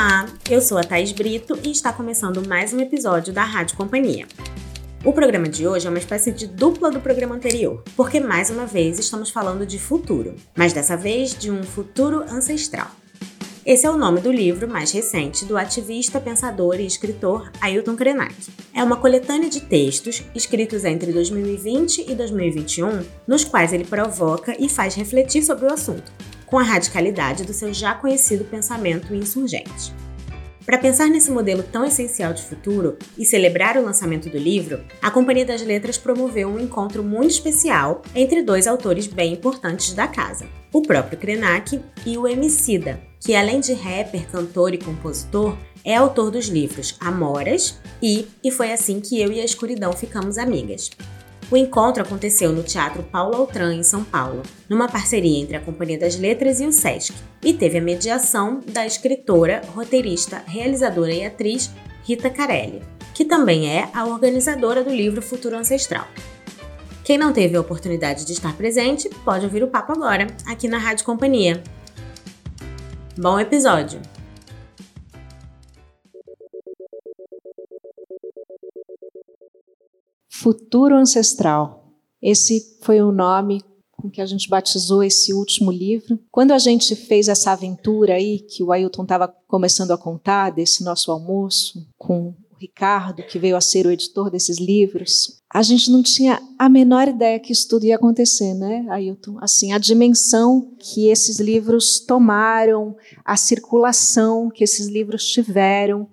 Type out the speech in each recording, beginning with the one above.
Olá, eu sou a Thais Brito e está começando mais um episódio da Rádio Companhia. O programa de hoje é uma espécie de dupla do programa anterior, porque mais uma vez estamos falando de futuro, mas dessa vez de um futuro ancestral. Esse é o nome do livro mais recente do ativista, pensador e escritor Ailton Krenak. É uma coletânea de textos escritos entre 2020 e 2021, nos quais ele provoca e faz refletir sobre o assunto, com a radicalidade do seu já conhecido pensamento insurgente. Para pensar nesse modelo tão essencial de futuro e celebrar o lançamento do livro, a Companhia das Letras promoveu um encontro muito especial entre dois autores bem importantes da casa, o próprio Krenak e o Emicida, que além de rapper, cantor e compositor, é autor dos livros Amoras e E Foi Assim Que Eu e a Escuridão Ficamos Amigas. O encontro aconteceu no Teatro Paulo Altran, em São Paulo, numa parceria entre a Companhia das Letras e o SESC, e teve a mediação da escritora, roteirista, realizadora e atriz Rita Carelli, que também é a organizadora do livro Futuro Ancestral. Quem não teve a oportunidade de estar presente, pode ouvir o papo agora, aqui na Rádio Companhia. Bom episódio! Futuro Ancestral. Esse foi o nome com que a gente batizou esse último livro. Quando a gente fez essa aventura aí, que o Ailton estava começando a contar, desse nosso almoço com o Ricardo, que veio a ser o editor desses livros, a gente não tinha a menor ideia que isso tudo ia acontecer, né, Ailton? Assim, a dimensão que esses livros tomaram, a circulação que esses livros tiveram.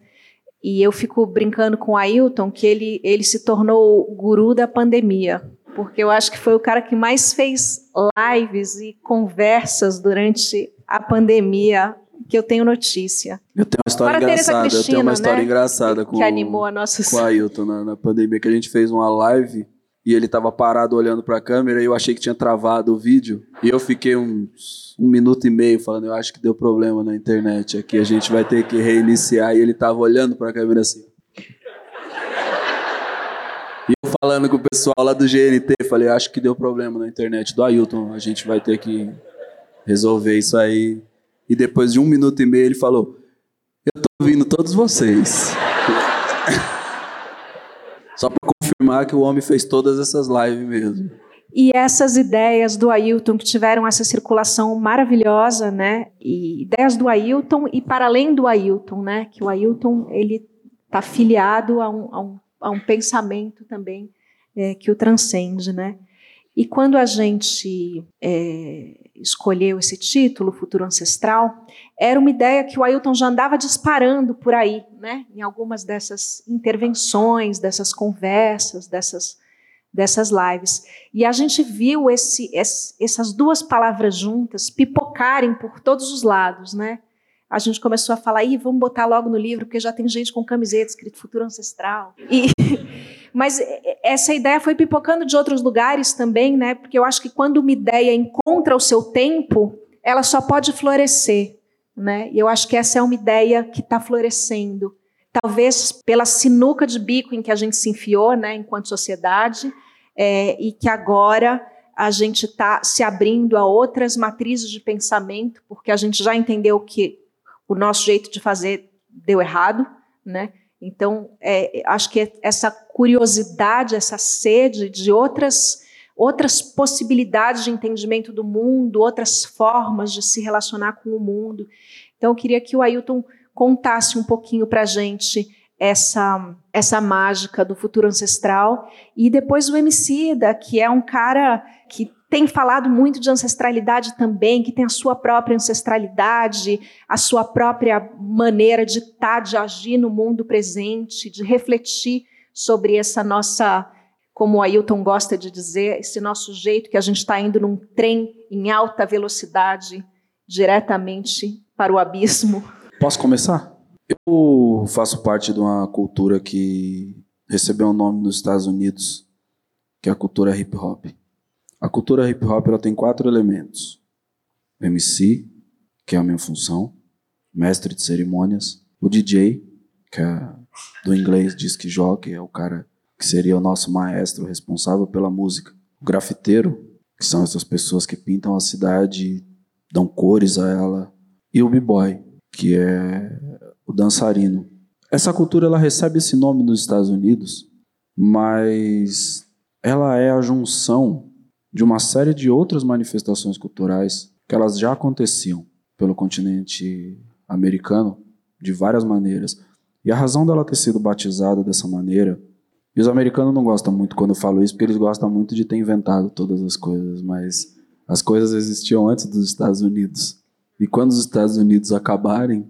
E eu fico brincando com o Ailton que ele, ele se tornou o guru da pandemia, porque eu acho que foi o cara que mais fez lives e conversas durante a pandemia que eu tenho notícia. Eu tenho uma história Para engraçada. eu tenho uma Cristina, história né, engraçada com, que animou a nossa com o Ailton na, na pandemia, que a gente fez uma live e ele tava parado olhando pra câmera e eu achei que tinha travado o vídeo. E eu fiquei uns um minuto e meio falando, eu acho que deu problema na internet aqui, a gente vai ter que reiniciar. E ele tava olhando pra câmera assim. E eu falando com o pessoal lá do GNT, falei, acho que deu problema na internet do Ailton, a gente vai ter que resolver isso aí. E depois de um minuto e meio ele falou, eu tô ouvindo todos vocês. Só para que o homem fez todas essas lives mesmo. E essas ideias do Ailton que tiveram essa circulação maravilhosa, né? E ideias do Ailton e para além do Ailton, né? Que o Ailton ele está filiado a um, a, um, a um pensamento também é, que o transcende, né? E quando a gente é, escolheu esse título, Futuro Ancestral, era uma ideia que o Ailton já andava disparando por aí, né? Em algumas dessas intervenções, dessas conversas, dessas dessas lives. E a gente viu esse, esse, essas duas palavras juntas pipocarem por todos os lados, né? A gente começou a falar, Ih, vamos botar logo no livro, porque já tem gente com camiseta escrito Futuro Ancestral. E, mas essa ideia foi pipocando de outros lugares também, né? Porque eu acho que quando uma ideia encontra o seu tempo, ela só pode florescer, né? E eu acho que essa é uma ideia que está florescendo. Talvez pela sinuca de bico em que a gente se enfiou, né, enquanto sociedade, é, e que agora a gente está se abrindo a outras matrizes de pensamento, porque a gente já entendeu que o nosso jeito de fazer deu errado, né? Então, é, acho que essa curiosidade, essa sede de outras outras possibilidades de entendimento do mundo, outras formas de se relacionar com o mundo. Então, eu queria que o Ailton contasse um pouquinho para a gente essa, essa mágica do futuro ancestral. E depois o Emicida, que é um cara que tem falado muito de ancestralidade também, que tem a sua própria ancestralidade, a sua própria maneira de estar, de agir no mundo presente, de refletir sobre essa nossa, como o Ailton gosta de dizer, esse nosso jeito que a gente está indo num trem em alta velocidade diretamente para o abismo. Posso começar? Eu faço parte de uma cultura que recebeu um nome nos Estados Unidos, que é a cultura hip hop. A cultura hip hop ela tem quatro elementos: MC, que é a minha função, mestre de cerimônias, o DJ, que é do inglês diz que joga, é o cara que seria o nosso maestro responsável pela música, o grafiteiro, que são essas pessoas que pintam a cidade, dão cores a ela, e o b-boy, que é o dançarino. Essa cultura ela recebe esse nome nos Estados Unidos, mas ela é a junção de uma série de outras manifestações culturais que elas já aconteciam pelo continente americano de várias maneiras. E a razão dela ter sido batizada dessa maneira, e os americanos não gostam muito quando eu falo isso, porque eles gostam muito de ter inventado todas as coisas, mas as coisas existiam antes dos Estados Unidos. E quando os Estados Unidos acabarem,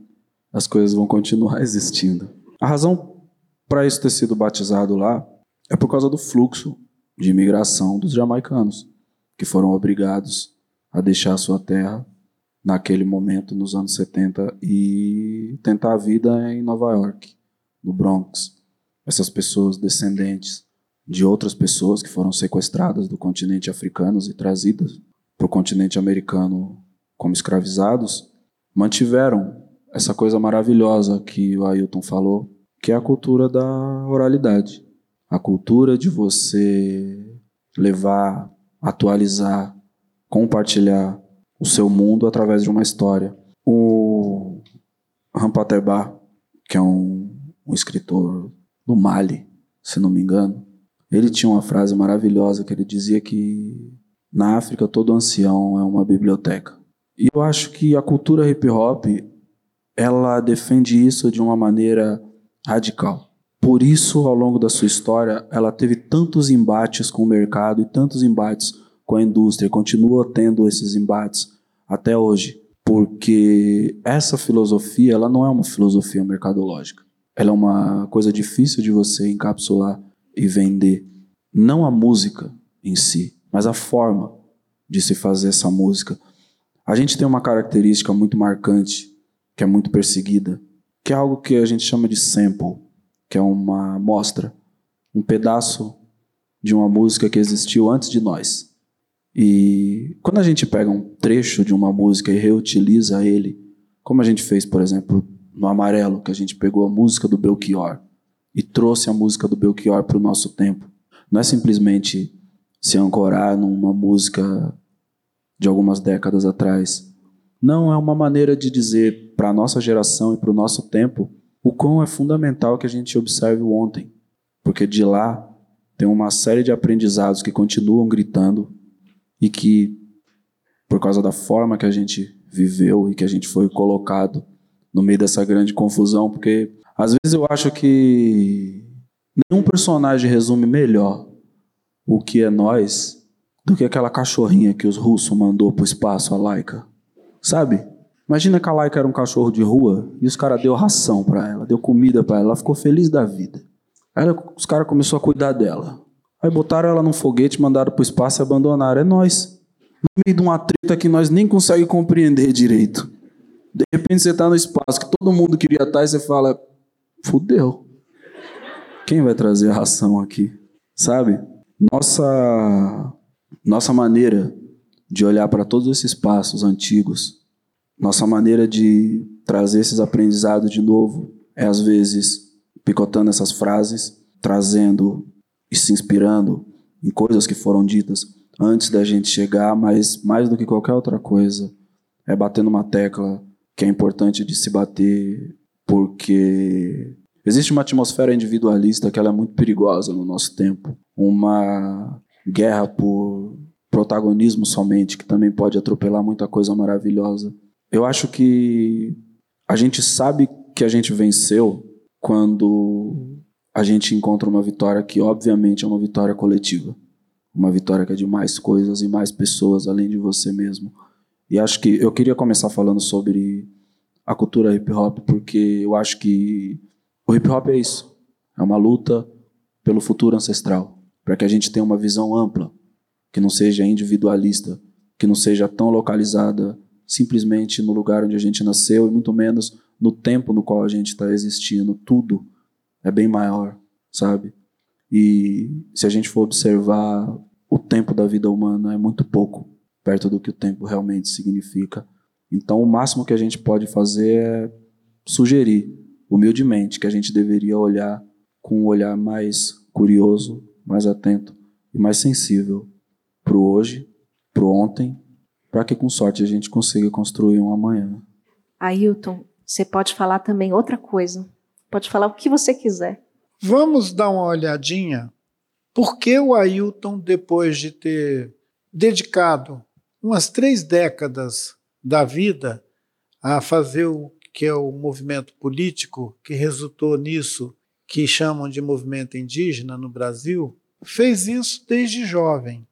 as coisas vão continuar existindo. A razão para isso ter sido batizado lá é por causa do fluxo de imigração dos jamaicanos, que foram obrigados a deixar sua terra naquele momento, nos anos 70, e tentar a vida em Nova York, no Bronx. Essas pessoas descendentes de outras pessoas que foram sequestradas do continente africano e trazidas para o continente americano como escravizados, mantiveram essa coisa maravilhosa que o Ailton falou, que é a cultura da oralidade. A cultura de você levar, atualizar, compartilhar o seu mundo através de uma história. O Rampaterba, que é um, um escritor do Mali, se não me engano, ele tinha uma frase maravilhosa que ele dizia que na África todo ancião é uma biblioteca. E eu acho que a cultura hip hop ela defende isso de uma maneira radical. Por isso, ao longo da sua história, ela teve tantos embates com o mercado e tantos embates com a indústria, continua tendo esses embates até hoje, porque essa filosofia, ela não é uma filosofia mercadológica. Ela é uma coisa difícil de você encapsular e vender. Não a música em si, mas a forma de se fazer essa música. A gente tem uma característica muito marcante, que é muito perseguida, que é algo que a gente chama de sample, que é uma mostra, um pedaço de uma música que existiu antes de nós. E quando a gente pega um trecho de uma música e reutiliza ele, como a gente fez, por exemplo, no Amarelo, que a gente pegou a música do Belchior e trouxe a música do Belchior para o nosso tempo, não é simplesmente se ancorar numa música de algumas décadas atrás. Não, é uma maneira de dizer para a nossa geração e para o nosso tempo o quão é fundamental que a gente observe o ontem, porque de lá tem uma série de aprendizados que continuam gritando e que, por causa da forma que a gente viveu e que a gente foi colocado no meio dessa grande confusão, porque às vezes eu acho que nenhum personagem resume melhor o que é nós do que aquela cachorrinha que os russos mandou pro espaço, a Laika. Sabe? Imagina que a Laika era um cachorro de rua e os caras deu ração para ela, deu comida para ela, ela ficou feliz da vida. Aí os caras começaram a cuidar dela. Aí botaram ela num foguete, mandaram pro espaço e abandonaram. É nós. No meio de uma treta que nós nem conseguimos compreender direito. De repente você está no espaço que todo mundo queria estar e você fala: fudeu. Quem vai trazer a ração aqui? Sabe? Nossa, nossa maneira de olhar para todos esses passos antigos, nossa maneira de trazer esses aprendizados de novo, é às vezes picotando essas frases, trazendo e se inspirando em coisas que foram ditas antes da gente chegar, mas mais do que qualquer outra coisa, é batendo uma tecla que é importante de se bater, porque existe uma atmosfera individualista que ela é muito perigosa no nosso tempo, uma guerra por protagonismo somente, que também pode atropelar muita coisa maravilhosa. Eu acho que a gente sabe que a gente venceu quando a gente encontra uma vitória que, obviamente, é uma vitória coletiva. Uma vitória que é de mais coisas e mais pessoas além de você mesmo. E acho que eu queria começar falando sobre a cultura hip hop, porque eu acho que o hip hop é isso. É uma luta pelo futuro ancestral, para que a gente tenha uma visão ampla, que não seja individualista, que não seja tão localizada simplesmente no lugar onde a gente nasceu e muito menos no tempo no qual a gente está existindo. Tudo é bem maior, sabe? E se a gente for observar, o tempo da vida humana é muito pouco perto do que o tempo realmente significa. Então, o máximo que a gente pode fazer é sugerir, humildemente, que a gente deveria olhar com um olhar mais curioso, mais atento e mais sensível para o hoje, para o ontem, para que com sorte a gente consiga construir um amanhã. Ailton, Você pode falar também outra coisa. Pode falar o que você quiser. Vamos dar uma olhadinha. Por que o Ailton, depois de ter dedicado umas três décadas da vida a fazer o que é o movimento político que resultou nisso que chamam de movimento indígena no Brasil, fez isso desde jovem,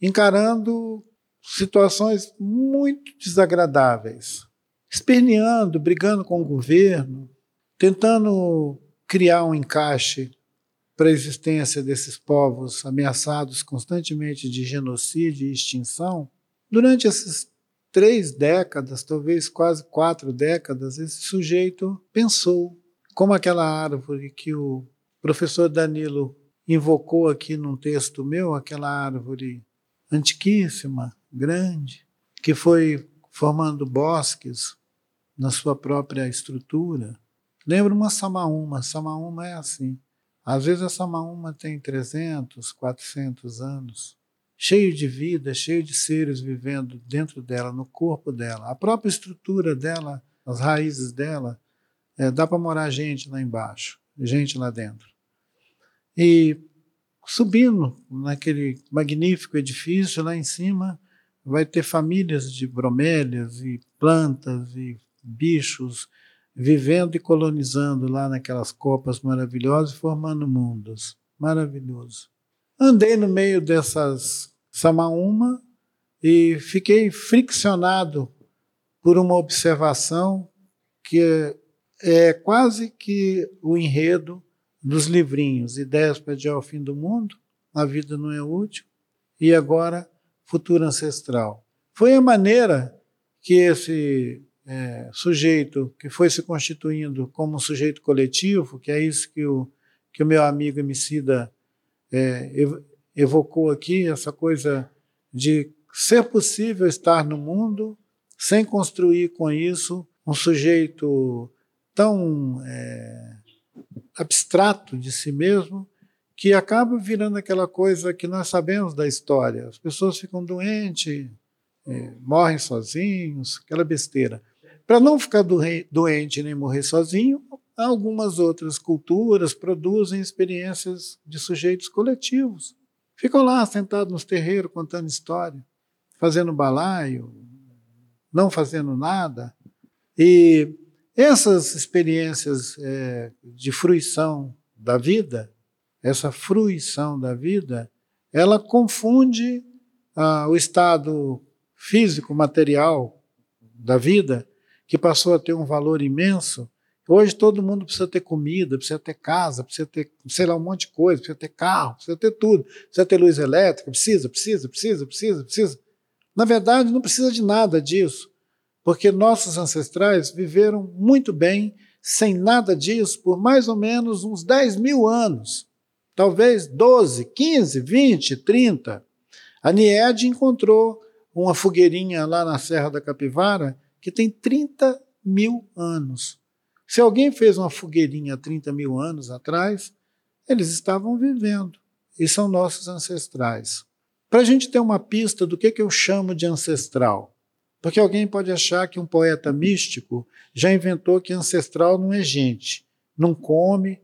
encarando situações muito desagradáveis, esperneando, brigando com o governo, tentando criar um encaixe para a existência desses povos ameaçados constantemente de genocídio e extinção. Durante essas três décadas, talvez quase quatro décadas, esse sujeito pensou como aquela árvore que o professor Danilo invocou aqui num texto meu, aquela árvore antiquíssima, grande, que foi formando bosques na sua própria estrutura. Lembra uma samaúma. Samaúma é assim. Às vezes a samaúma tem 300, 400 anos, cheio de vida, cheio de seres vivendo dentro dela, no corpo dela. A própria estrutura dela, as raízes dela, é, dá para morar gente lá embaixo, gente lá dentro. E subindo naquele magnífico edifício lá em cima, vai ter famílias de bromélias e plantas e bichos vivendo e colonizando lá naquelas copas maravilhosas, formando mundos. Maravilhoso. Andei no meio dessas samaúma e fiquei friccionado por uma observação que é, é quase que o enredo dos livrinhos Ideias para Adiar o Fim do Mundo, A Vida Não é Útil, e agora Futuro Ancestral. Foi a maneira que esse é, sujeito que foi se constituindo como um sujeito coletivo, que é isso que o, que o meu amigo Emicida é, evocou aqui, essa coisa de ser possível estar no mundo sem construir com isso um sujeito tão é, abstrato de si mesmo que acaba virando aquela coisa que nós sabemos da história. As pessoas ficam doentes, é, morrem sozinhos, aquela besteira. Para não ficar doente nem morrer sozinho, algumas outras culturas produzem experiências de sujeitos coletivos. Ficam lá sentados nos terreiros contando história, fazendo balaio, não fazendo nada. E essas experiências é, de fruição da vida, essa fruição da vida, ela confunde ah, o estado físico, material da vida que passou a ter um valor imenso. Hoje todo mundo precisa ter comida, precisa ter casa, precisa ter, sei lá, um monte de coisa, precisa ter carro, precisa ter tudo, precisa ter luz elétrica, precisa, precisa, precisa, precisa, precisa. Na verdade, não precisa de nada disso, porque nossos ancestrais viveram muito bem sem nada disso por mais ou menos uns 10 mil anos, talvez 12, 15, 20, 30. A Nied encontrou uma fogueirinha lá na Serra da Capivara que tem 30 mil anos. Se alguém fez uma fogueirinha 30 mil anos atrás, eles estavam vivendo e são nossos ancestrais. Para a gente ter uma pista do que, que eu chamo de ancestral, porque alguém pode achar que um poeta místico já inventou que ancestral não é gente, não come,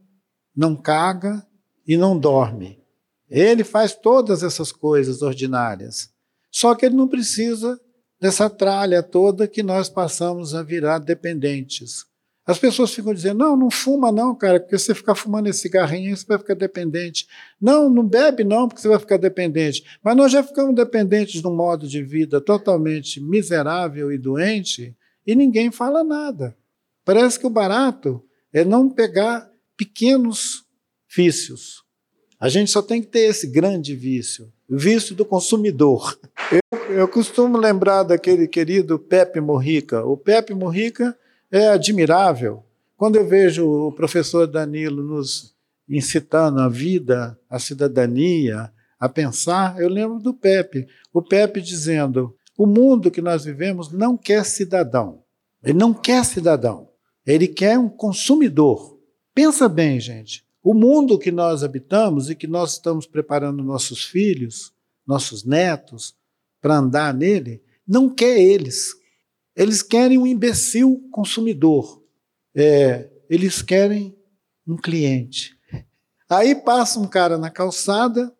não caga e não dorme. Ele faz todas essas coisas ordinárias. Só que ele não precisa dessa tralha toda que nós passamos a virar dependentes. As pessoas ficam dizendo: não, não fuma, não, cara, porque você ficar fumando esse cigarrinho, você vai ficar dependente. Não, não bebe, não, porque você vai ficar dependente. Mas nós já ficamos dependentes de um modo de vida totalmente miserável e doente e ninguém fala nada. Parece que o barato é não pegar pequenos vícios. A gente só tem que ter esse grande vício, o vício do consumidor. Eu, eu costumo lembrar daquele querido Pepe Morrica. O Pepe Morrica é admirável. Quando eu vejo o professor Danilo nos incitando a vida, a cidadania, a pensar, eu lembro do Pepe. O Pepe dizendo: o mundo que nós vivemos não quer cidadão. Ele não quer cidadão. Ele quer um consumidor. Pensa bem, gente. O mundo que nós habitamos e que nós estamos preparando nossos filhos, nossos netos, para andar nele, não quer eles. Eles querem um imbecil consumidor. É, eles querem um cliente. Aí passa um cara na calçada,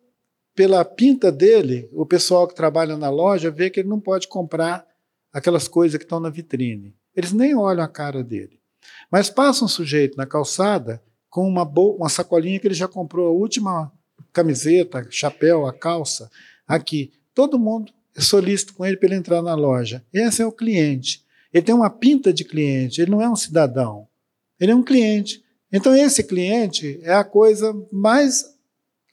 pela pinta dele, o pessoal que trabalha na loja vê que ele não pode comprar aquelas coisas que estão na vitrine. Eles nem olham a cara dele. Mas passa um sujeito na calçada com uma, uma sacolinha que ele já comprou a última camiseta, chapéu, a calça, aqui. Todo mundo solícito com ele para ele entrar na loja. Esse é o cliente. Ele tem uma pinta de cliente, ele não é um cidadão. Ele é um cliente. Então, esse cliente é a coisa mais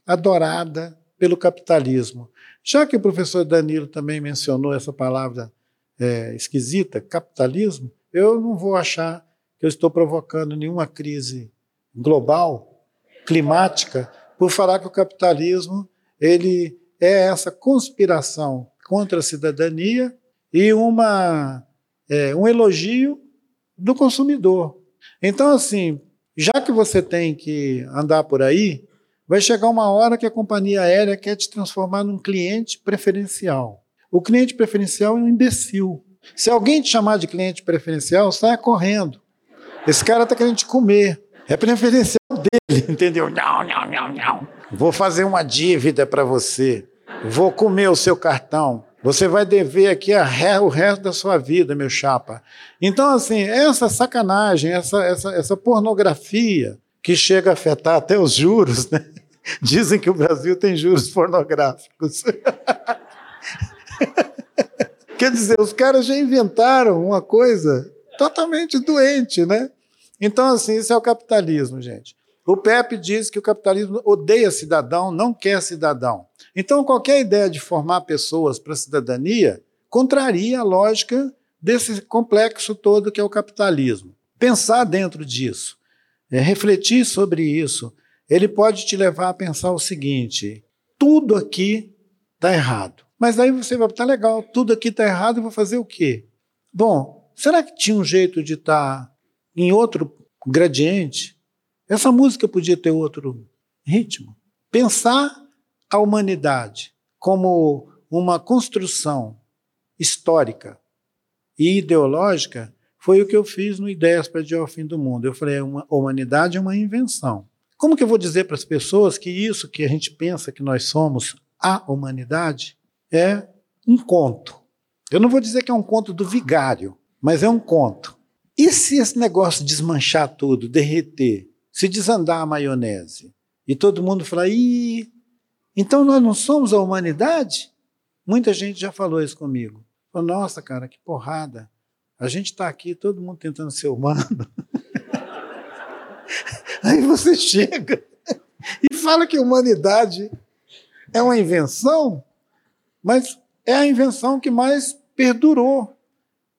adorada pelo capitalismo. Já que o professor Danilo também mencionou essa palavra é, esquisita, capitalismo, eu não vou achar que eu estou provocando nenhuma crise global, climática, por falar que o capitalismo ele é essa conspiração contra a cidadania e uma, é, um elogio do consumidor. Então, assim, já que você tem que andar por aí, vai chegar uma hora que a companhia aérea quer te transformar num cliente preferencial. O cliente preferencial é um imbecil. Se alguém te chamar de cliente preferencial, saia correndo. Esse cara está querendo te comer. É preferencial dele, entendeu? Não, não, não, não. Vou fazer uma dívida para você. Vou comer o seu cartão. Você vai dever aqui ré, o resto da sua vida, meu chapa. Então, assim, essa sacanagem, essa, essa, essa pornografia que chega a afetar até os juros, né? Dizem que o Brasil tem juros pornográficos. Quer dizer, os caras já inventaram uma coisa totalmente doente, né? Então, assim, isso é o capitalismo, gente. O Pepe diz que o capitalismo odeia cidadão, não quer cidadão. Então, qualquer ideia de formar pessoas para a cidadania contraria a lógica desse complexo todo que é o capitalismo. Pensar dentro disso, é, refletir sobre isso, ele pode te levar a pensar o seguinte: tudo aqui está errado. Mas aí você vai, tá legal, tudo aqui está errado, eu vou fazer o quê? Bom, será que tinha um jeito de estar tá em outro gradiente? Essa música podia ter outro ritmo. Pensar a humanidade como uma construção histórica e ideológica foi o que eu fiz no Ideias para Adiar o Fim do Mundo. Eu falei, a humanidade é uma invenção. Como que eu vou dizer para as pessoas que isso que a gente pensa que nós somos, a humanidade, é um conto? Eu não vou dizer que é um conto do vigário, mas é um conto. E se esse negócio desmanchar tudo, derreter, se desandar a maionese, e todo mundo falar, ih, então nós não somos a humanidade? Muita gente já falou isso comigo. Falou, nossa, cara, que porrada. A gente está aqui, todo mundo tentando ser humano. Aí você chega e fala que a humanidade é uma invenção, mas é a invenção que mais perdurou.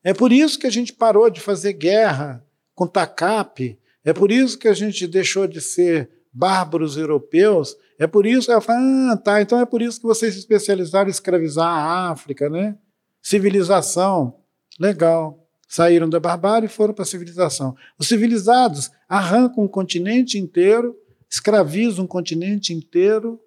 É por isso que a gente parou de fazer guerra com TACAP, é por isso que a gente deixou de ser bárbaros europeus, é por isso, ela fala, ah, tá, então é por isso que vocês se especializaram em escravizar a África, né? Civilização, legal. Saíram da barbárie e foram para a civilização. Os civilizados arrancam um continente inteiro, escravizam um continente inteiro,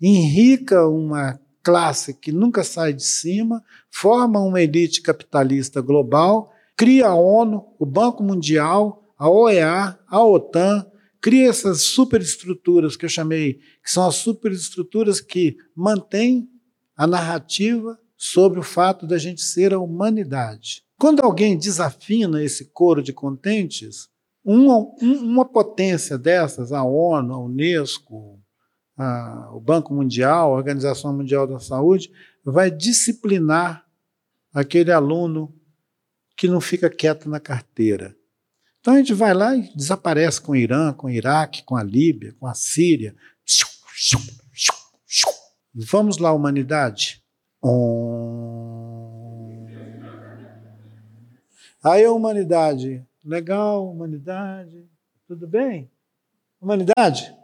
enrica uma classe que nunca sai de cima, forma uma elite capitalista global, cria a ONU, o Banco Mundial, a OEA, a OTAN, cria essas superestruturas que eu chamei, que são as superestruturas que mantêm a narrativa sobre o fato da gente ser a humanidade. Quando alguém desafina esse coro de contentes, uma, uma potência dessas, a ONU, a Unesco, a, o Banco Mundial, a Organização Mundial da Saúde, vai disciplinar aquele aluno que não fica quieto na carteira, então a gente vai lá e desaparece com o Irã, com o Iraque, com a Líbia, com a Síria. Vamos lá, humanidade. Aí a humanidade, legal, humanidade, tudo bem? Humanidade?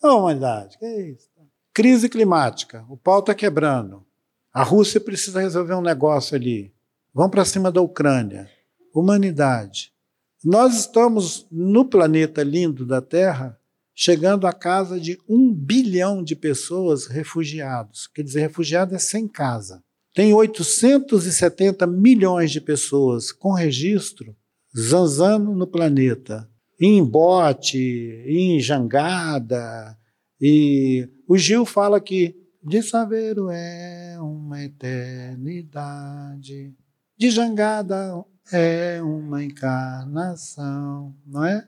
Oh, humanidade, que é isso? Crise climática, o pau está quebrando. A Rússia precisa resolver um negócio ali. Vamos para cima da Ucrânia. Humanidade. Nós estamos no planeta lindo da Terra chegando à casa de um bilhão de pessoas refugiados. Quer dizer, refugiado é sem casa. Tem 870 milhões de pessoas com registro zanzando no planeta. em bote, em jangada. E o Gil fala que de Saveiro é uma eternidade, de jangada é uma encarnação, não é?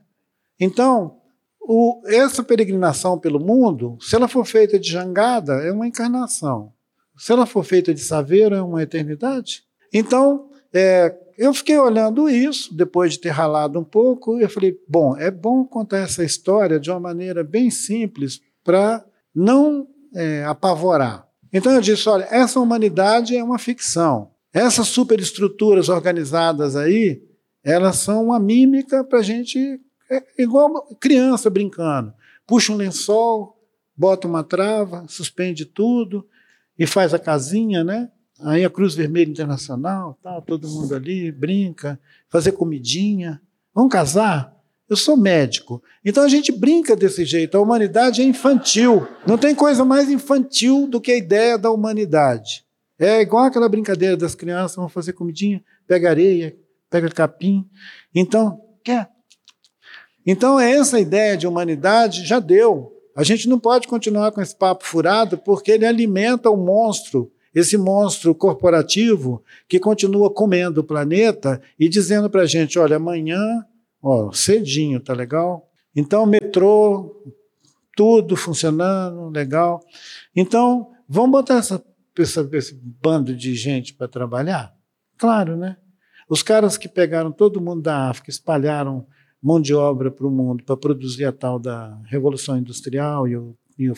Então, o, essa peregrinação pelo mundo, se ela for feita de jangada, é uma encarnação. Se ela for feita de saveiro, é uma eternidade. Então, é, eu fiquei olhando isso, depois de ter ralado um pouco, e eu falei: bom, é bom contar essa história de uma maneira bem simples para não é, apavorar. Então eu disse: olha, essa humanidade é uma ficção. Essas superestruturas organizadas aí, elas são uma mímica para a gente, é igual criança brincando. Puxa um lençol, bota uma trava, suspende tudo e faz a casinha, né? Aí a Cruz Vermelha Internacional, tal, todo mundo ali brinca, fazer comidinha. Vamos casar? Eu sou médico. Então a gente brinca desse jeito. A humanidade é infantil. Não tem coisa mais infantil do que a ideia da humanidade. É igual aquela brincadeira das crianças, vão fazer comidinha, pega areia, pega capim. Então, quer? Então essa ideia de humanidade já deu. A gente não pode continuar com esse papo furado porque ele alimenta o monstro esse monstro corporativo que continua comendo o planeta e dizendo para a gente: olha, amanhã, ó, cedinho, tá legal? Então, metrô, tudo funcionando, legal. Então, vamos botar essa, essa esse bando de gente para trabalhar? Claro, né? Os caras que pegaram todo mundo da África, espalharam mão de obra para o mundo para produzir a tal da Revolução Industrial e o e o,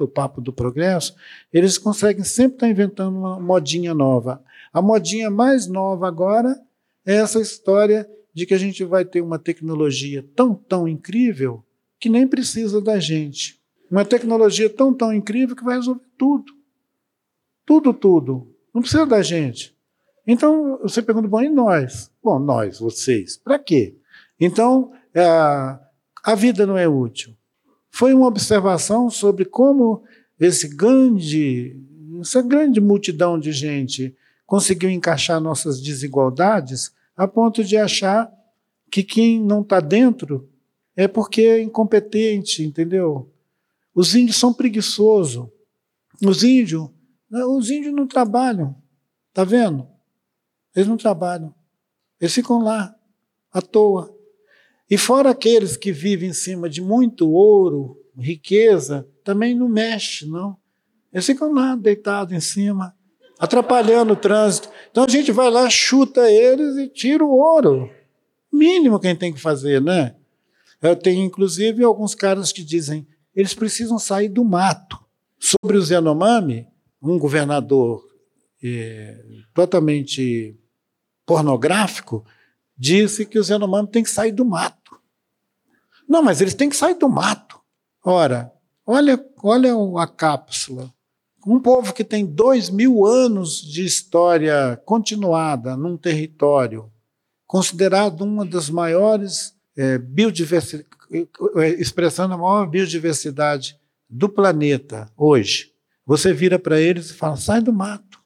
o papo do progresso, eles conseguem sempre estar inventando uma modinha nova. A modinha mais nova agora é essa história de que a gente vai ter uma tecnologia tão, tão incrível que nem precisa da gente. Uma tecnologia tão, tão incrível que vai resolver tudo. Tudo, tudo. Não precisa da gente. Então, você pergunta, bom, e nós? Bom, nós, vocês, para quê? Então, é, a vida não é útil foi uma observação sobre como esse grande, essa grande multidão de gente conseguiu encaixar nossas desigualdades a ponto de achar que quem não está dentro é porque é incompetente, entendeu? Os índios são preguiçosos. Os índios, os índios não trabalham, tá vendo? Eles não trabalham. Eles ficam lá, à toa. E fora aqueles que vivem em cima de muito ouro, riqueza, também não mexe, não. Eles ficam lá deitados em cima, atrapalhando o trânsito. Então a gente vai lá, chuta eles e tira o ouro. Mínimo que a gente tem que fazer, né? Eu tenho, inclusive, alguns caras que dizem eles precisam sair do mato. Sobre os Yanomami, um governador é, totalmente pornográfico disse que os Yanomami têm que sair do mato. Não, mas eles têm que sair do mato. Ora, olha, olha a cápsula. Um povo que tem dois mil anos de história continuada num território, considerado uma das maiores é, biodiversidades, é, expressando a maior biodiversidade do planeta hoje. Você vira para eles e fala: sai do mato.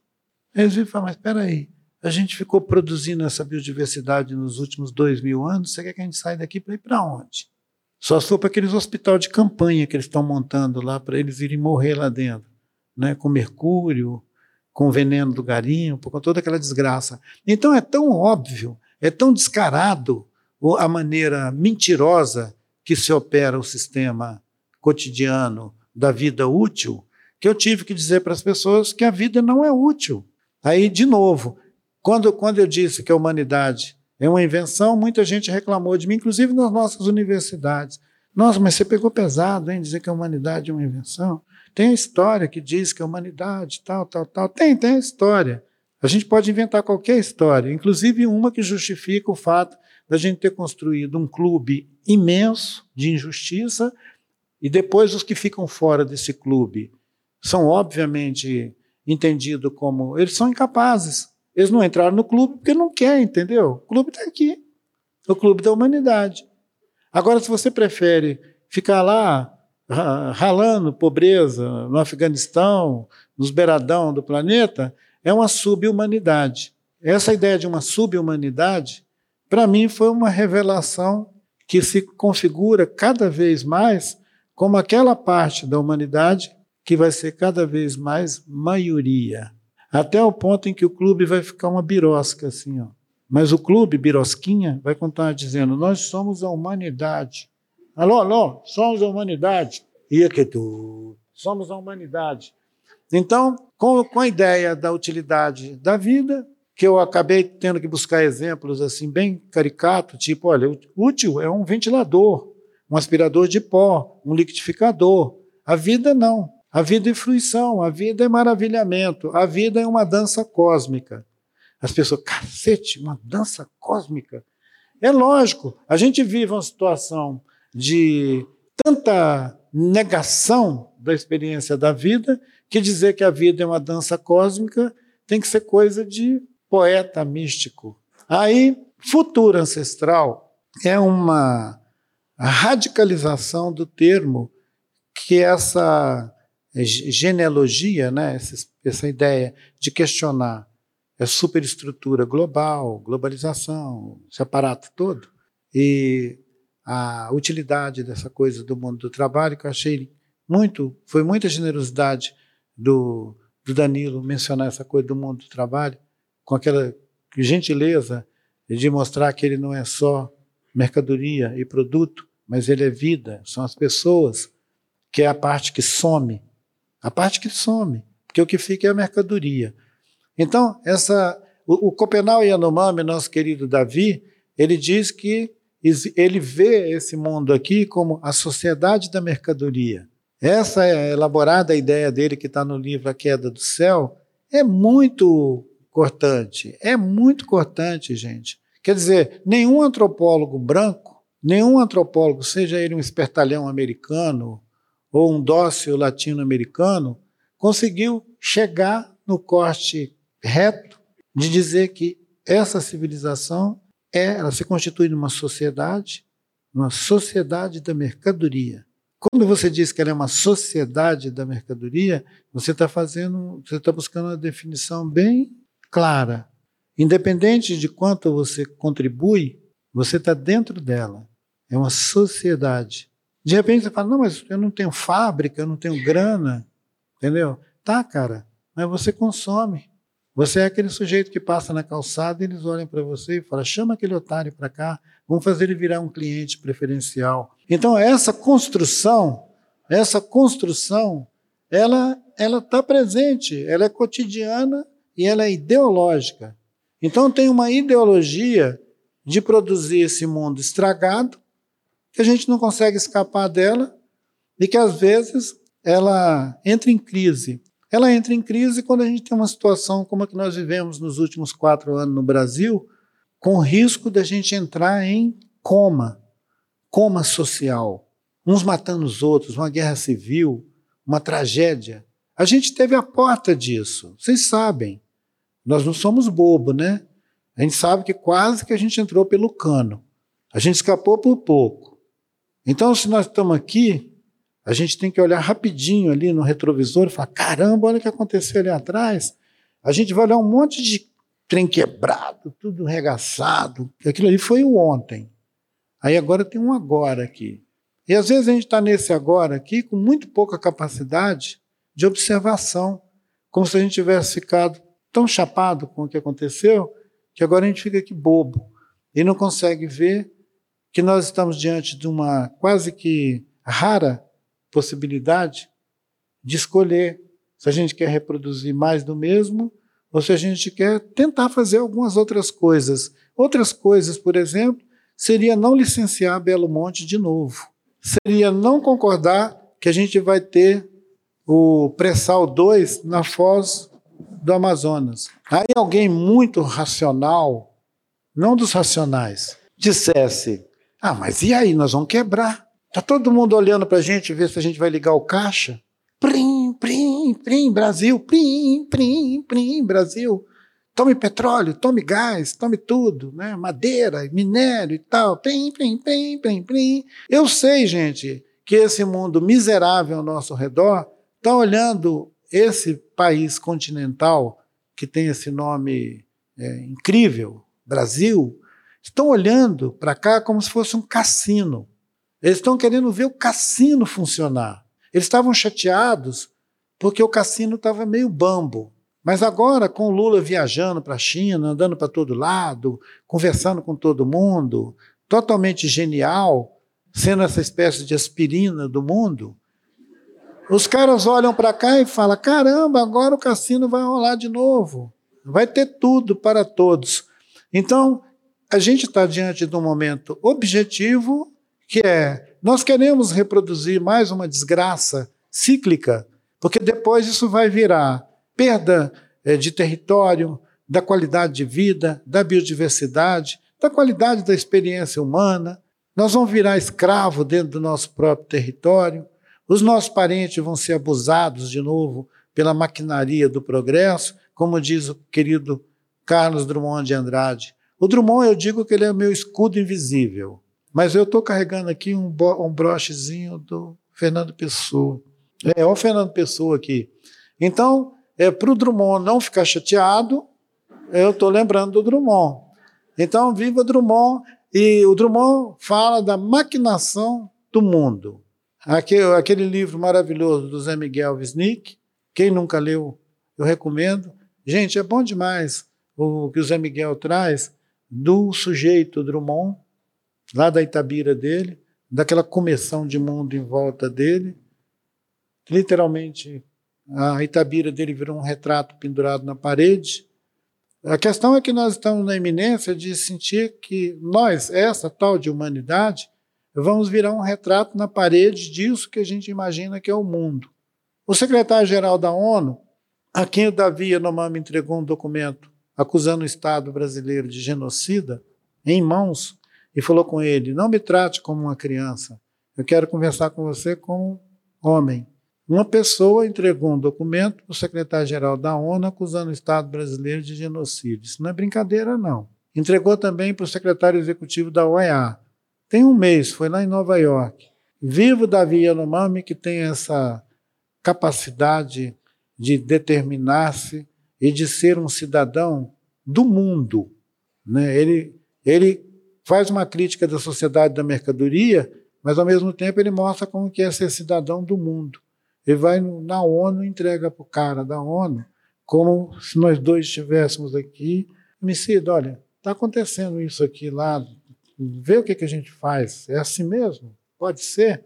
Eles vão falar: mas espera aí, a gente ficou produzindo essa biodiversidade nos últimos dois mil anos, você quer que a gente saia daqui para ir para onde? Só se for para aqueles hospital de campanha que eles estão montando lá para eles irem morrer lá dentro, né? com mercúrio, com veneno do garimpo, com toda aquela desgraça. Então é tão óbvio, é tão descarado a maneira mentirosa que se opera o sistema cotidiano da vida útil, que eu tive que dizer para as pessoas que a vida não é útil. Aí, de novo, quando, quando eu disse que a humanidade é uma invenção, muita gente reclamou de mim, inclusive nas nossas universidades. Nossa, mas você pegou pesado, hein, dizer que a humanidade é uma invenção? Tem a história que diz que a humanidade, tal, tal, tal. Tem, tem a história. A gente pode inventar qualquer história, inclusive uma que justifica o fato da gente ter construído um clube imenso de injustiça e depois os que ficam fora desse clube são obviamente entendidos como eles são incapazes. Eles não entraram no clube porque não querem, entendeu? O clube está aqui. O clube da humanidade. Agora, se você prefere ficar lá ralando pobreza no Afeganistão, nos beiradão do planeta, é uma subhumanidade. Essa ideia de uma subhumanidade, para mim, foi uma revelação que se configura cada vez mais como aquela parte da humanidade que vai ser cada vez mais maioria. Até o ponto em que o clube vai ficar uma birosca assim, ó. Mas o clube, birosquinha, vai continuar dizendo: nós somos a humanidade. Alô, alô, somos a humanidade. E aqui tu, somos a humanidade. Então, com, com a ideia da utilidade da vida, que eu acabei tendo que buscar exemplos assim bem caricato, tipo, olha, útil é um ventilador, um aspirador de pó, um liquidificador. A vida não. A vida é fruição, a vida é maravilhamento, a vida é uma dança cósmica. As pessoas, cacete, uma dança cósmica. É lógico, a gente vive uma situação de tanta negação da experiência da vida que dizer que a vida é uma dança cósmica tem que ser coisa de poeta místico. Aí, futuro ancestral é uma radicalização do termo que essa genealogia, né, essa, essa ideia de questionar a superestrutura global, globalização, esse aparato todo, e a utilidade dessa coisa do mundo do trabalho, que eu achei muito, foi muita generosidade do, do Danilo mencionar essa coisa do mundo do trabalho, com aquela gentileza de mostrar que ele não é só mercadoria e produto, mas ele é vida, são as pessoas, que é a parte que some, a parte que some, porque o que fica é a mercadoria. Então, essa, o, o Copenau Yanomami, nosso querido Davi, ele diz que ele vê esse mundo aqui como a sociedade da mercadoria. Essa é elaborada ideia dele que está no livro A Queda do Céu é muito cortante. É muito cortante, gente. Quer dizer, nenhum antropólogo branco, nenhum antropólogo, seja ele um espertalhão americano ou um dócil latino-americano, conseguiu chegar no corte reto de dizer que essa civilização é, ela se constitui numa sociedade, uma sociedade da mercadoria. Quando você diz que ela é uma sociedade da mercadoria, você está fazendo, você está buscando uma definição bem clara. Independente de quanto você contribui, você está dentro dela. É uma sociedade. De repente você fala, não, mas eu não tenho fábrica, eu não tenho grana, entendeu? Tá, cara, mas você consome. Você é aquele sujeito que passa na calçada e eles olham para você e falam: chama aquele otário para cá, vamos fazer ele virar um cliente preferencial. Então, essa construção, essa construção, ela ela está presente, ela é cotidiana e ela é ideológica. Então, tem uma ideologia de produzir esse mundo estragado, que a gente não consegue escapar dela e que às vezes ela entra em crise ela entra em crise quando a gente tem uma situação como a que nós vivemos nos últimos quatro anos no Brasil, com risco da gente entrar em coma, coma social, uns matando os outros, uma guerra civil, uma tragédia. A gente teve a porta disso, vocês sabem. Nós não somos bobo, né? A gente sabe que quase que a gente entrou pelo cano. A gente escapou por pouco. Então, se nós estamos aqui, a gente tem que olhar rapidinho ali no retrovisor e falar: caramba, olha o que aconteceu ali atrás. A gente vai olhar um monte de trem quebrado, tudo regaçado. Aquilo ali foi o ontem. Aí agora tem um agora aqui. E às vezes a gente está nesse agora aqui com muito pouca capacidade de observação, como se a gente tivesse ficado tão chapado com o que aconteceu, que agora a gente fica aqui bobo e não consegue ver que nós estamos diante de uma quase que rara possibilidade de escolher se a gente quer reproduzir mais do mesmo ou se a gente quer tentar fazer algumas outras coisas. Outras coisas, por exemplo, seria não licenciar Belo Monte de novo. Seria não concordar que a gente vai ter o pré-sal 2 na foz do Amazonas. Aí alguém muito racional, não dos racionais, dissesse: Ah, mas e aí? Nós vamos quebrar. Está todo mundo olhando para a gente ver se a gente vai ligar o caixa. Prim, prim, prim, Brasil, prim, prim, prim, Brasil. Tome petróleo, tome gás, tome tudo, né? madeira, minério e tal. Prim, prim, prim, prim, prim. Eu sei, gente, que esse mundo miserável ao nosso redor está olhando esse país continental que tem esse nome é, incrível, Brasil, estão olhando para cá como se fosse um cassino. Eles estão querendo ver o cassino funcionar. Eles estavam chateados porque o cassino estava meio bambo. Mas agora, com o Lula viajando para a China, andando para todo lado, conversando com todo mundo, totalmente genial, sendo essa espécie de aspirina do mundo, os caras olham para cá e falam: caramba, agora o cassino vai rolar de novo. Vai ter tudo para todos. Então, a gente está diante de um momento objetivo, que é: nós queremos reproduzir mais uma desgraça cíclica, porque depois isso vai virar perda é, de território, da qualidade de vida, da biodiversidade, da qualidade da experiência humana. Nós vamos virar escravo dentro do nosso próprio território. Os nossos parentes vão ser abusados de novo pela maquinaria do progresso, como diz o querido Carlos Drummond de Andrade. O Drummond, eu digo que ele é o meu escudo invisível, mas eu estou carregando aqui um, um brochezinho do Fernando Pessoa. É, o Fernando Pessoa aqui. Então, é, para o Drummond não ficar chateado, eu estou lembrando do Drummond. Então, viva Drummond. E o Drummond fala da maquinação do mundo. Aquele, aquele livro maravilhoso do Zé Miguel Wisnik, quem nunca leu, eu recomendo. Gente, é bom demais o que o Zé Miguel traz do sujeito Drummond, lá da Itabira dele, daquela começão de mundo em volta dele. Literalmente, a Itabira dele virou um retrato pendurado na parede. A questão é que nós estamos na iminência de sentir que nós, essa tal de humanidade, vamos virar um retrato na parede disso que a gente imagina que é o mundo. O secretário-geral da ONU, a quem o Davi Yanomami entregou um documento acusando o Estado brasileiro de genocida, em mãos, e falou com ele: Não me trate como uma criança, eu quero conversar com você como homem. Uma pessoa entregou um documento para o secretário-geral da ONU acusando o Estado brasileiro de genocídio. Isso não é brincadeira, não. Entregou também para o secretário executivo da OEA. Tem um mês, foi lá em Nova York. Vivo Davi Yanomami, que tem essa capacidade de determinar-se e de ser um cidadão do mundo. Né? Ele, ele faz uma crítica da sociedade da mercadoria, mas ao mesmo tempo ele mostra como que é ser cidadão do mundo. Ele vai na ONU e entrega para o cara da ONU, como se nós dois estivéssemos aqui. Homicida, olha, está acontecendo isso aqui lá, vê o que, que a gente faz. É assim mesmo? Pode ser?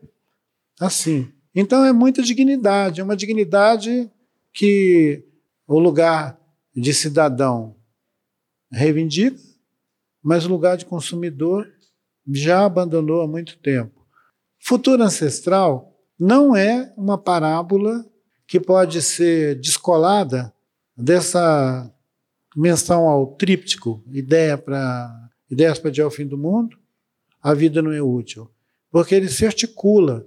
Assim. Então é muita dignidade, é uma dignidade que o lugar de cidadão reivindica, mas o lugar de consumidor já abandonou há muito tempo. Futuro ancestral não é uma parábola que pode ser descolada dessa menção ao tríptico, ideia para ideias para o fim do mundo, a vida não é útil, porque ele se articula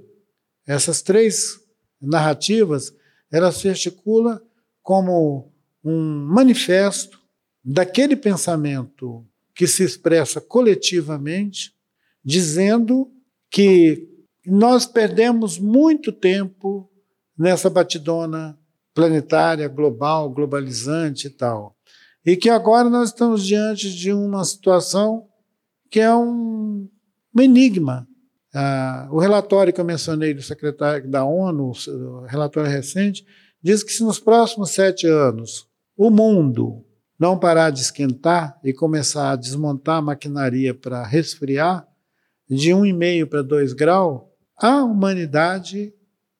essas três narrativas, ela se articula como um manifesto daquele pensamento que se expressa coletivamente, dizendo que nós perdemos muito tempo nessa batidona planetária, global, globalizante e tal. E que agora nós estamos diante de uma situação que é um, um enigma. Ah, o relatório que eu mencionei do secretário da ONU, o relatório recente, diz que se nos próximos sete anos o mundo não parar de esquentar e começar a desmontar a maquinaria para resfriar, de 1,5 para 2 graus, a humanidade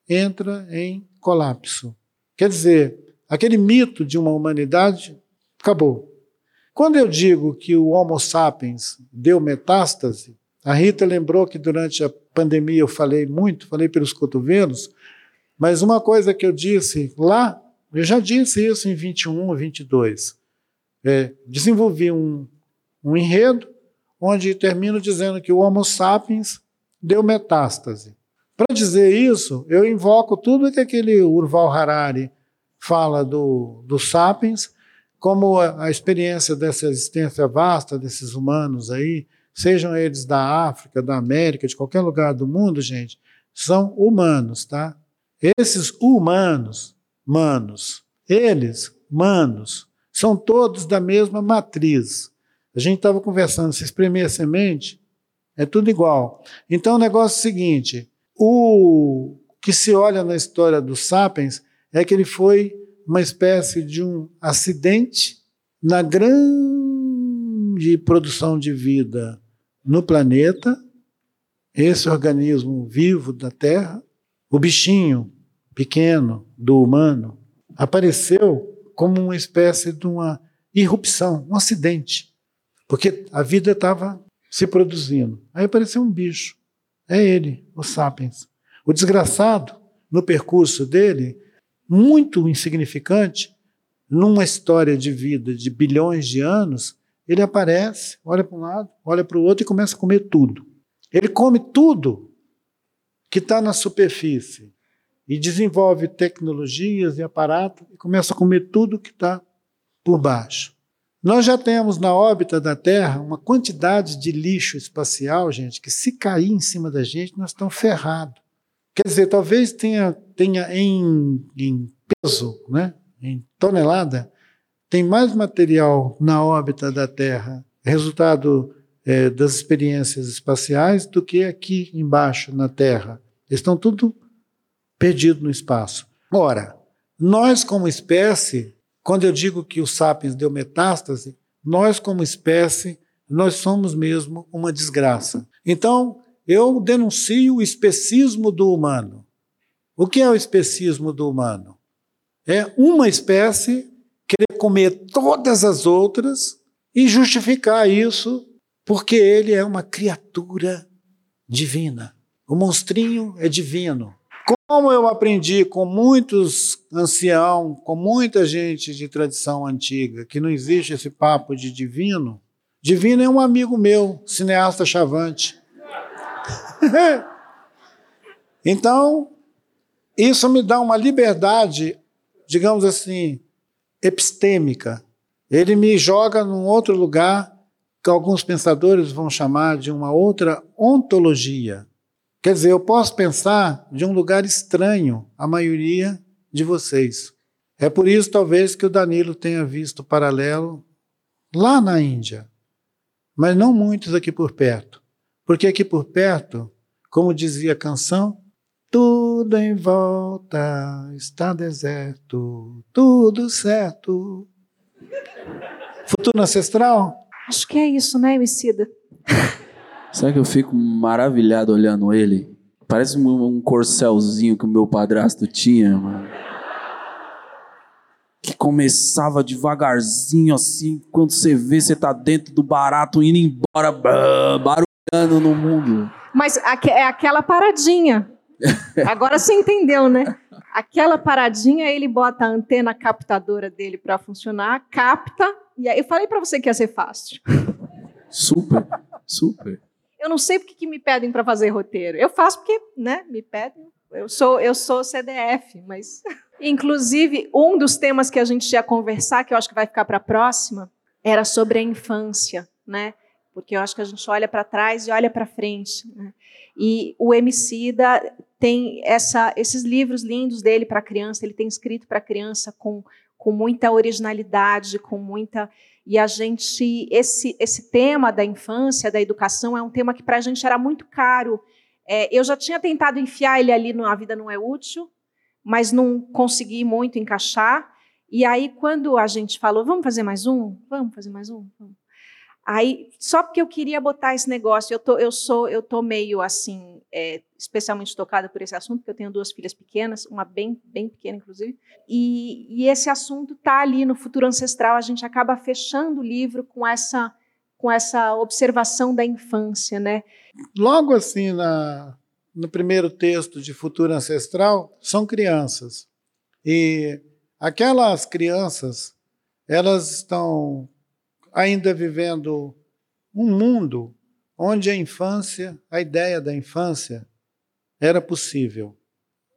entra em colapso. Quer dizer, aquele mito de uma humanidade acabou. Quando eu digo que o Homo sapiens deu metástase, a Rita lembrou que durante a pandemia eu falei muito, falei pelos cotovelos, mas uma coisa que eu disse lá, eu já disse isso em 21 ou 22, é, desenvolvi um, um enredo onde termino dizendo que o Homo sapiens deu metástase. Para dizer isso, eu invoco tudo que aquele Urval Harari fala do, do Sapiens, como a, a experiência dessa existência vasta desses humanos aí, sejam eles da África, da América, de qualquer lugar do mundo, gente, são humanos, tá? Esses humanos, manos, eles, manos, são todos da mesma matriz. A gente estava conversando, se espremer a semente, é tudo igual. Então o negócio é o seguinte: o que se olha na história dos sapiens é que ele foi uma espécie de um acidente na grande produção de vida no planeta, esse organismo vivo da Terra, o bichinho pequeno do humano, apareceu como uma espécie de uma irrupção, um acidente. Porque a vida estava se produzindo. Aí apareceu um bicho. É ele, o sapiens. O desgraçado, no percurso dele, muito insignificante, numa história de vida de bilhões de anos, ele aparece, olha para um lado, olha para o outro e começa a comer tudo. Ele come tudo que está na superfície e desenvolve tecnologias e aparatos e começa a comer tudo que está por baixo. Nós já temos na órbita da Terra uma quantidade de lixo espacial, gente, que se cair em cima da gente, nós estamos ferrados. Quer dizer, talvez tenha, tenha em, em peso, né, em tonelada, tem mais material na órbita da Terra, resultado é, das experiências espaciais, do que aqui embaixo na Terra. Eles estão tudo perdido no espaço. Ora, nós como espécie quando eu digo que o sapiens deu metástase, nós como espécie, nós somos mesmo uma desgraça. Então, eu denuncio o especismo do humano. O que é o especismo do humano? É uma espécie querer comer todas as outras e justificar isso porque ele é uma criatura divina. O monstrinho é divino. Como eu aprendi com muitos anciãos, com muita gente de tradição antiga, que não existe esse papo de divino, divino é um amigo meu, cineasta chavante. então, isso me dá uma liberdade, digamos assim, epistêmica. Ele me joga num outro lugar que alguns pensadores vão chamar de uma outra ontologia. Quer dizer, eu posso pensar de um lugar estranho à maioria de vocês. É por isso, talvez, que o Danilo tenha visto paralelo lá na Índia, mas não muitos aqui por perto. Porque aqui por perto, como dizia a canção, tudo em volta está deserto, tudo certo. Futuro ancestral? Acho que é isso, né, Emicida? Sabe que eu fico maravilhado olhando ele? Parece um, um corcelzinho que o meu padrasto tinha, mano. Que começava devagarzinho assim, quando você vê, você tá dentro do barato indo embora, barulhando no mundo. Mas é aquela paradinha. Agora você entendeu, né? Aquela paradinha, ele bota a antena captadora dele para funcionar, capta, e aí eu falei para você que ia ser fácil. Super, super. Eu não sei porque que me pedem para fazer roteiro. Eu faço porque, né, me pedem. Eu sou, eu sou CDF, mas. Inclusive, um dos temas que a gente ia conversar, que eu acho que vai ficar para a próxima, era sobre a infância, né? Porque eu acho que a gente olha para trás e olha para frente. Né? E o Emicida tem essa, esses livros lindos dele para criança, ele tem escrito para criança com, com muita originalidade, com muita e a gente, esse, esse tema da infância, da educação, é um tema que para a gente era muito caro. É, eu já tinha tentado enfiar ele ali no A Vida Não É Útil, mas não consegui muito encaixar. E aí, quando a gente falou, vamos fazer mais um? Vamos fazer mais um? Vamos. Aí, só porque eu queria botar esse negócio, eu tô, eu sou, eu tô meio assim, é, especialmente tocada por esse assunto, porque eu tenho duas filhas pequenas, uma bem, bem pequena, inclusive, e, e esse assunto tá ali no futuro ancestral. A gente acaba fechando o livro com essa, com essa observação da infância, né? Logo assim, na, no primeiro texto de futuro ancestral, são crianças e aquelas crianças, elas estão ainda vivendo um mundo onde a infância, a ideia da infância, era possível.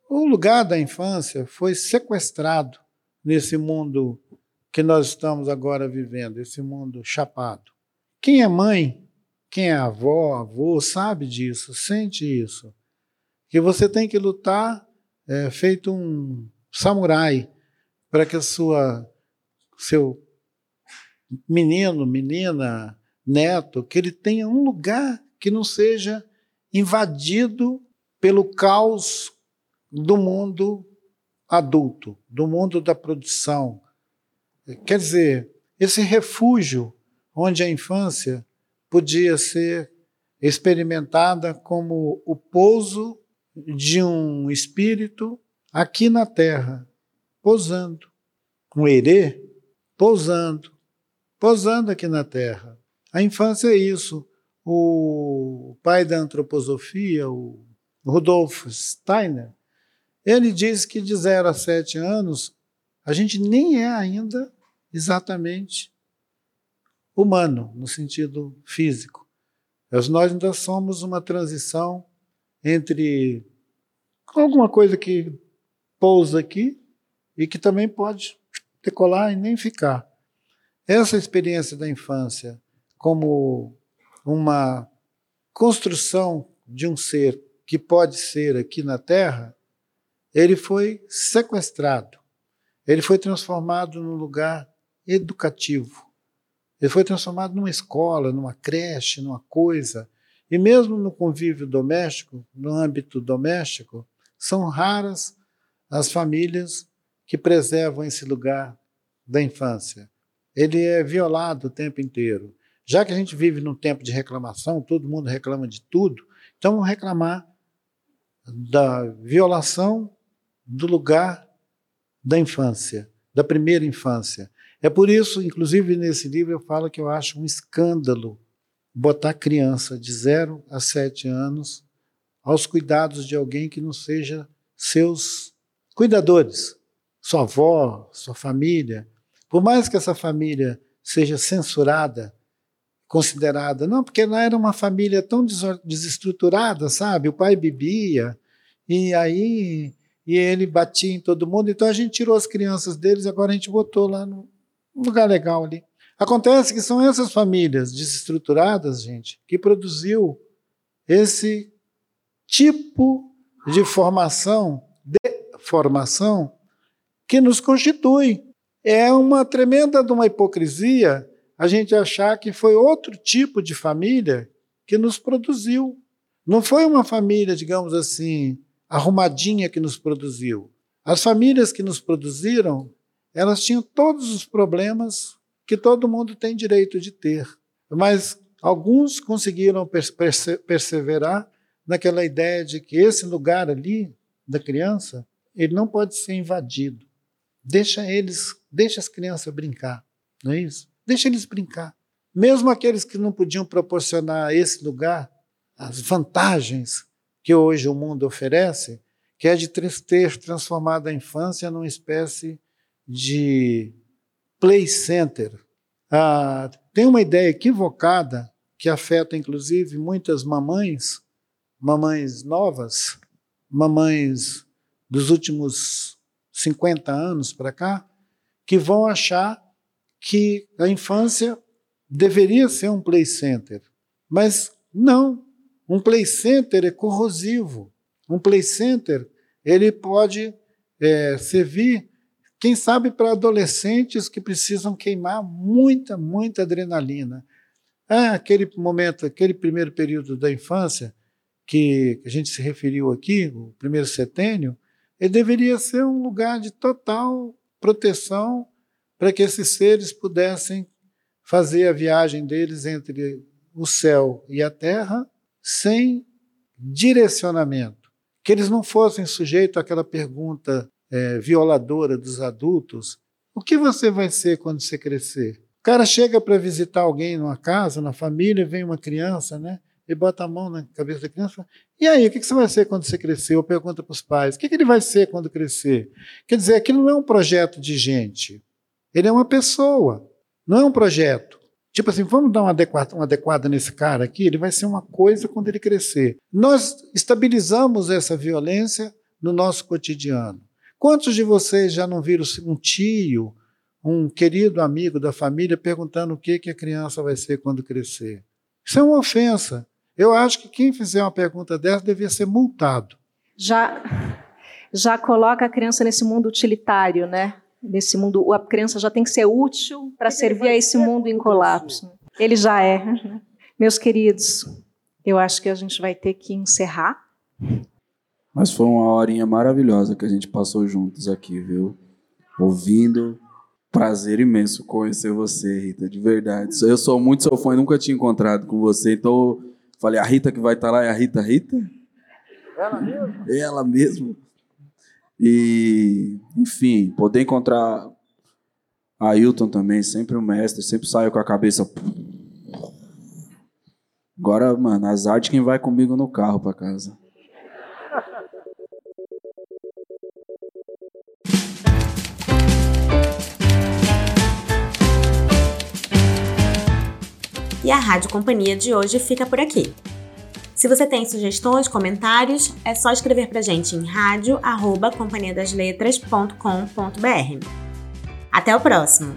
O lugar da infância foi sequestrado nesse mundo que nós estamos agora vivendo, esse mundo chapado. Quem é mãe, quem é avó, avô, sabe disso, sente isso. Que você tem que lutar é, feito um samurai para que a sua, seu menino, menina, neto, que ele tenha um lugar que não seja invadido pelo caos do mundo adulto, do mundo da produção. Quer dizer, esse refúgio onde a infância podia ser experimentada como o pouso de um espírito aqui na terra, pousando. Um herê pousando, pousando aqui na terra. A infância é isso. O pai da antroposofia, o Rudolf Steiner, ele diz que de 0 a 7 anos a gente nem é ainda exatamente humano, no sentido físico. Nós ainda somos uma transição entre alguma coisa que pousa aqui e que também pode decolar e nem ficar. Essa experiência da infância como uma construção de um ser que pode ser aqui na Terra, ele foi sequestrado. Ele foi transformado num lugar educativo. Ele foi transformado numa escola, numa creche, numa coisa. E mesmo no convívio doméstico, no âmbito doméstico, são raras as famílias que preservam esse lugar da infância. Ele é violado o tempo inteiro. Já que a gente vive num tempo de reclamação, todo mundo reclama de tudo, então vamos reclamar da violação do lugar da infância, da primeira infância. É por isso, inclusive nesse livro, eu falo que eu acho um escândalo botar criança de 0 a 7 anos aos cuidados de alguém que não seja seus cuidadores, sua avó, sua família. Por mais que essa família seja censurada, considerada, não, porque ela era uma família tão desestruturada, sabe? O pai bebia, e aí e ele batia em todo mundo, então a gente tirou as crianças deles e agora a gente botou lá no lugar legal ali. Acontece que são essas famílias desestruturadas, gente, que produziu esse tipo de formação, de formação, que nos constitui. É uma tremenda de uma hipocrisia a gente achar que foi outro tipo de família que nos produziu. Não foi uma família, digamos assim, arrumadinha que nos produziu. As famílias que nos produziram, elas tinham todos os problemas que todo mundo tem direito de ter. Mas alguns conseguiram perseverar naquela ideia de que esse lugar ali da criança, ele não pode ser invadido. Deixa eles, deixa as crianças brincar, não é isso? Deixa eles brincar. Mesmo aqueles que não podiam proporcionar a esse lugar as vantagens que hoje o mundo oferece, que é de ter transformado a infância numa espécie de play center. Ah, tem uma ideia equivocada que afeta inclusive muitas mamães, mamães novas, mamães dos últimos 50 anos para cá, que vão achar que a infância deveria ser um play center. Mas não, um play center é corrosivo. Um play center ele pode é, servir, quem sabe, para adolescentes que precisam queimar muita, muita adrenalina. Ah, aquele momento, aquele primeiro período da infância que a gente se referiu aqui, o primeiro setênio, ele deveria ser um lugar de total proteção para que esses seres pudessem fazer a viagem deles entre o céu e a terra sem direcionamento. Que eles não fossem sujeitos àquela pergunta é, violadora dos adultos: o que você vai ser quando você crescer? O cara chega para visitar alguém numa casa, na família, vem uma criança, né? E bota a mão na cabeça da criança. E aí, o que você vai ser quando você crescer? Ou pergunta para os pais: o que ele vai ser quando crescer? Quer dizer, aquilo não é um projeto de gente. Ele é uma pessoa, não é um projeto. Tipo assim, vamos dar uma adequada, uma adequada nesse cara aqui, ele vai ser uma coisa quando ele crescer. Nós estabilizamos essa violência no nosso cotidiano. Quantos de vocês já não viram um tio, um querido amigo da família perguntando o que, que a criança vai ser quando crescer? Isso é uma ofensa. Eu acho que quem fizer uma pergunta dessa devia ser multado. Já, já coloca a criança nesse mundo utilitário, né? nesse mundo, a criança já tem que ser útil para servir a esse mundo em colapso. Ele já é. Meus queridos, eu acho que a gente vai ter que encerrar. Mas foi uma horinha maravilhosa que a gente passou juntos aqui, viu? Ouvindo. Prazer imenso conhecer você, Rita, de verdade. Eu sou muito seu fã e nunca tinha encontrado com você, então falei, a Rita que vai estar lá é a Rita Rita? Ela mesmo? Ela mesmo. E, enfim, poder encontrar a Ailton também, sempre o mestre, sempre saio com a cabeça. Agora, mano, azar de quem vai comigo no carro para casa. E a Rádio Companhia de hoje fica por aqui. Se você tem sugestões, comentários, é só escrever pra gente em rádio@companhiadasletras.com.br. Até o próximo!